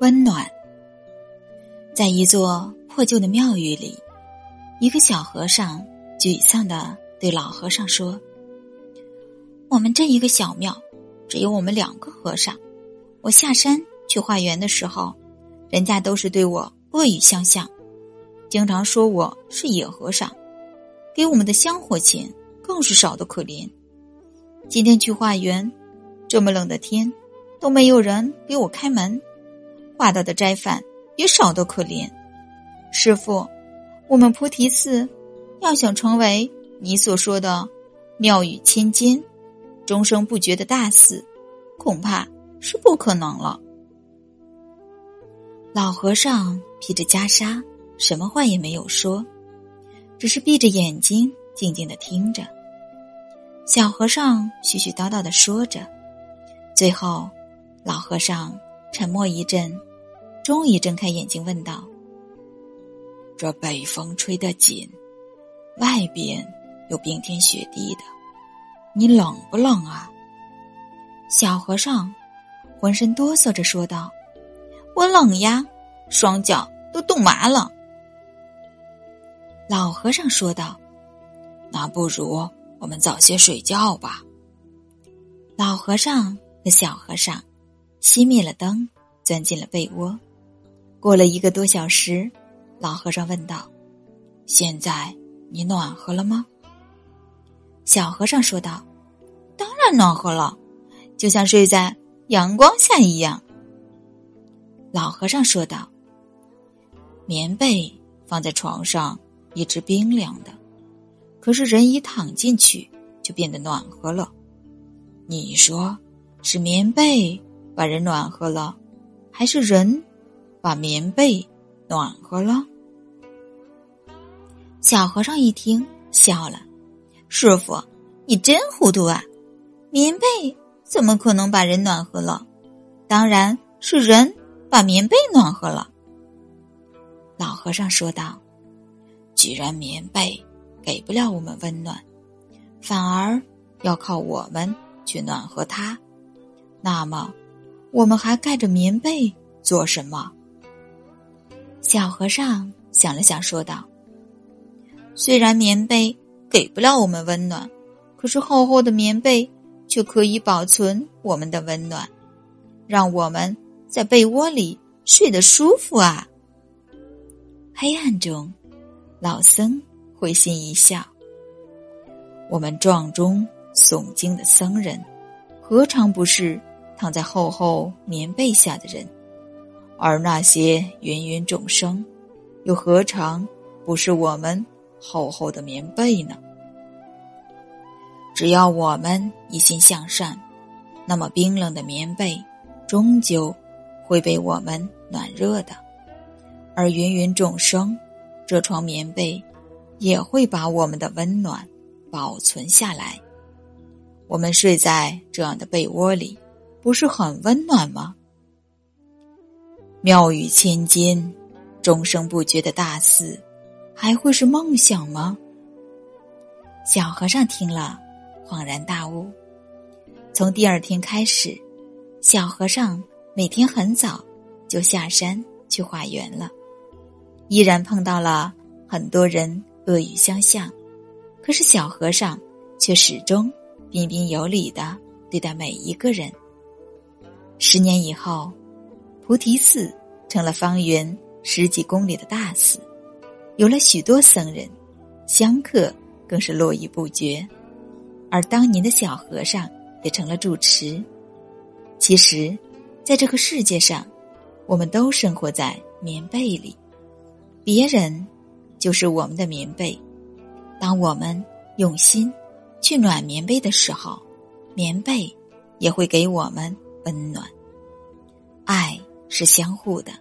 温暖。在一座破旧的庙宇里，一个小和尚沮丧的对老和尚说：“我们这一个小庙，只有我们两个和尚。我下山去化缘的时候，人家都是对我恶语相向，经常说我是野和尚，给我们的香火钱更是少的可怜。今天去化缘，这么冷的天，都没有人给我开门，化到的斋饭。”也少得可怜，师傅，我们菩提寺要想成为你所说的妙语千金、终生不绝的大寺，恐怕是不可能了。老和尚披着袈裟，什么话也没有说，只是闭着眼睛静静的听着。小和尚絮絮叨叨的说着，最后，老和尚沉默一阵。终于睁开眼睛，问道：“这北风吹得紧，外边有冰天雪地的，你冷不冷啊？”小和尚浑身哆嗦着说道：“我冷呀，双脚都冻麻了。”老和尚说道：“那不如我们早些睡觉吧。”老和尚和小和尚熄灭了灯，钻进了被窝。过了一个多小时，老和尚问道：“现在你暖和了吗？”小和尚说道：“当然暖和了，就像睡在阳光下一样。”老和尚说道：“棉被放在床上一直冰凉的，可是人一躺进去就变得暖和了。你说是棉被把人暖和了，还是人？”把棉被暖和了。小和尚一听笑了：“师傅，你真糊涂啊！棉被怎么可能把人暖和了？当然是人把棉被暖和了。”老和尚说道：“既然棉被给不了我们温暖，反而要靠我们去暖和它，那么我们还盖着棉被做什么？”小和尚想了想，说道：“虽然棉被给不了我们温暖，可是厚厚的棉被却可以保存我们的温暖，让我们在被窝里睡得舒服啊。”黑暗中，老僧会心一笑：“我们撞钟诵经的僧人，何尝不是躺在厚厚棉被下的人？”而那些芸芸众生，又何尝不是我们厚厚的棉被呢？只要我们一心向善，那么冰冷的棉被终究会被我们暖热的。而芸芸众生，这床棉被也会把我们的温暖保存下来。我们睡在这样的被窝里，不是很温暖吗？妙语千间，终生不绝的大寺，还会是梦想吗？小和尚听了，恍然大悟。从第二天开始，小和尚每天很早就下山去化缘了。依然碰到了很多人恶语相向，可是小和尚却始终彬彬有礼的对待每一个人。十年以后。菩提寺成了方圆十几公里的大寺，有了许多僧人，香客更是络绎不绝。而当年的小和尚也成了住持。其实，在这个世界上，我们都生活在棉被里，别人就是我们的棉被。当我们用心去暖棉被的时候，棉被也会给我们温暖、爱。是相互的，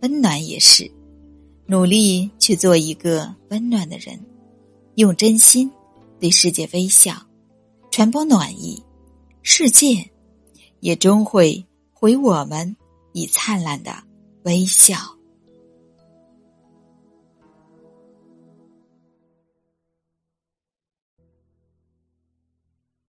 温暖也是。努力去做一个温暖的人，用真心对世界微笑，传播暖意，世界也终会回我们以灿烂的微笑。